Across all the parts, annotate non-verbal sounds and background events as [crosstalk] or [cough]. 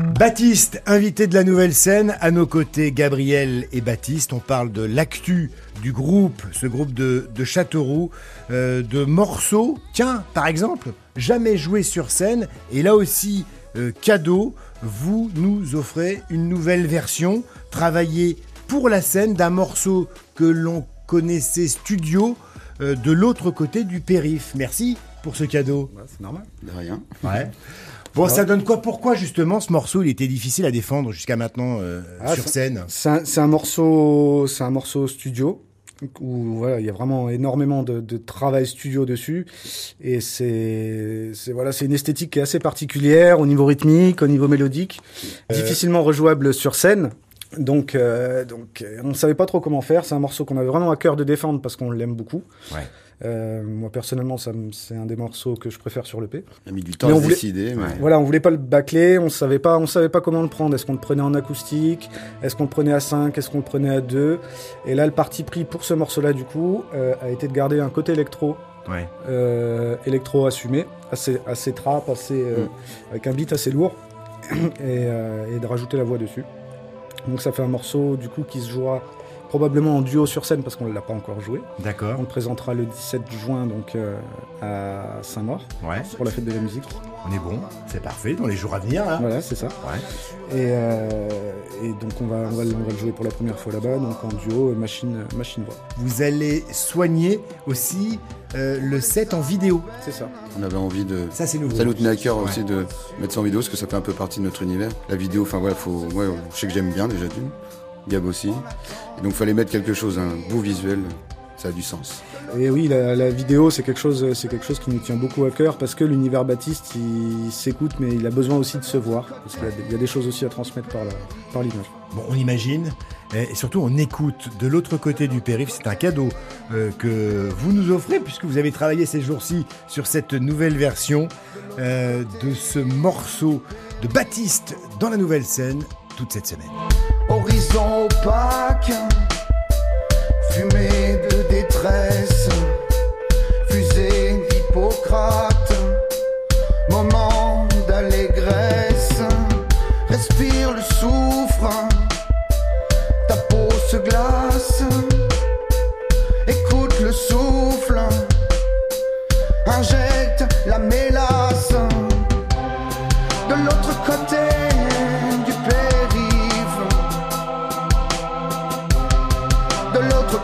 Baptiste, invité de la nouvelle scène, à nos côtés Gabriel et Baptiste. On parle de l'actu du groupe, ce groupe de, Châteauroux, euh, de morceaux. Tiens, par exemple, jamais joué sur scène. Et là aussi, euh, cadeau, vous nous offrez une nouvelle version, travaillée pour la scène d'un morceau que l'on connaissait studio euh, de l'autre côté du périph. Merci pour ce cadeau? C'est normal. De rien. Ouais. [laughs] Bon, ça donne quoi? Pourquoi justement ce morceau il était difficile à défendre jusqu'à maintenant euh, Ah, sur scène? C'est un, morceau, c'est un morceau studio où voilà, il y a vraiment énormément de, de travail studio dessus et c'est, voilà, c'est une esthétique qui est assez particulière au niveau rythmique, au niveau mélodique, difficilement rejouable sur scène. Donc, euh, donc, euh, on ne savait pas trop comment faire. C'est un morceau qu'on avait vraiment à cœur de défendre parce qu'on l'aime beaucoup. Ouais. Euh, moi personnellement, c'est un des morceaux que je préfère sur le P. On a mis du temps Mais à on se voulait- décider. Mais... Voilà, on voulait pas le bâcler, on savait pas, on savait pas comment le prendre. Est-ce qu'on le prenait en acoustique? Est-ce qu'on le prenait à 5 Est-ce qu'on le prenait à 2 Et là, le parti pris pour ce morceau-là, du coup, euh, a été de garder un côté électro, Ouais. euh, électro assumé, assez, assez trap, assez, euh, avec un beat assez lourd, et, euh, et de rajouter la voix dessus. Donc ça fait un morceau, du coup, qui se jouera probablement en duo sur scène parce qu'on ne l'a pas encore joué. On D'accord. le présentera le 17 juin, donc euh, à Saint-Maur, Ouais. pour la fête de la musique. On est bon. C'est parfait dans les jours à venir. Là. Voilà, c'est ça. Ouais. Et, euh, et donc on va, on, va, le- on va le jouer pour la première fois là-bas, donc en duo, machine, machine voix. Vous allez soigner aussi euh, le set en vidéo. C'est ça. On avait envie de. Ça c'est nouveau. Ça nous tenait à cœur Ouais. aussi de mettre ça en vidéo parce que ça fait un peu partie de notre univers. La vidéo, enfin voilà, faut. Ouais, je sais que j'aime bien déjà d'une. Gab aussi. Et donc fallait mettre quelque chose, un beau visuel. Ça a du sens. Et oui, la, la vidéo, c'est quelque chose, c'est quelque chose qui nous tient beaucoup à cœur parce que l'univers Baptiste, il s'écoute, mais il a besoin aussi de se voir parce qu'il y a des- il y, a des choses aussi à transmettre par la, par l'image. Bon, on imagine, et surtout on écoute de l'autre côté du périph'. C'est un cadeau euh, que vous nous offrez puisque vous avez travaillé ces jours-ci sur cette nouvelle version euh, de ce morceau de Baptiste dans la nouvelle scène toute cette semaine. Horizon opaque, fumée de détresse, fusée d'Hippocrate,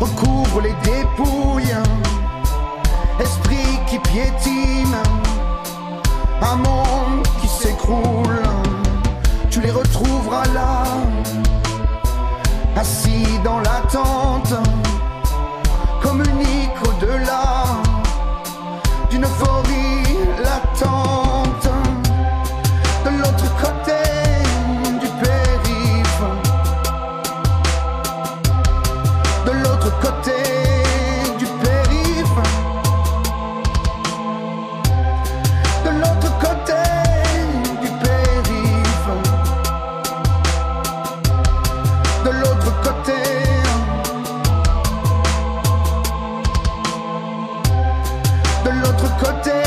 recouvre les dépouilles, esprit qui piétine, un monde qui s'écroule, tu les retrouveras là, assis dans l'attente, côté.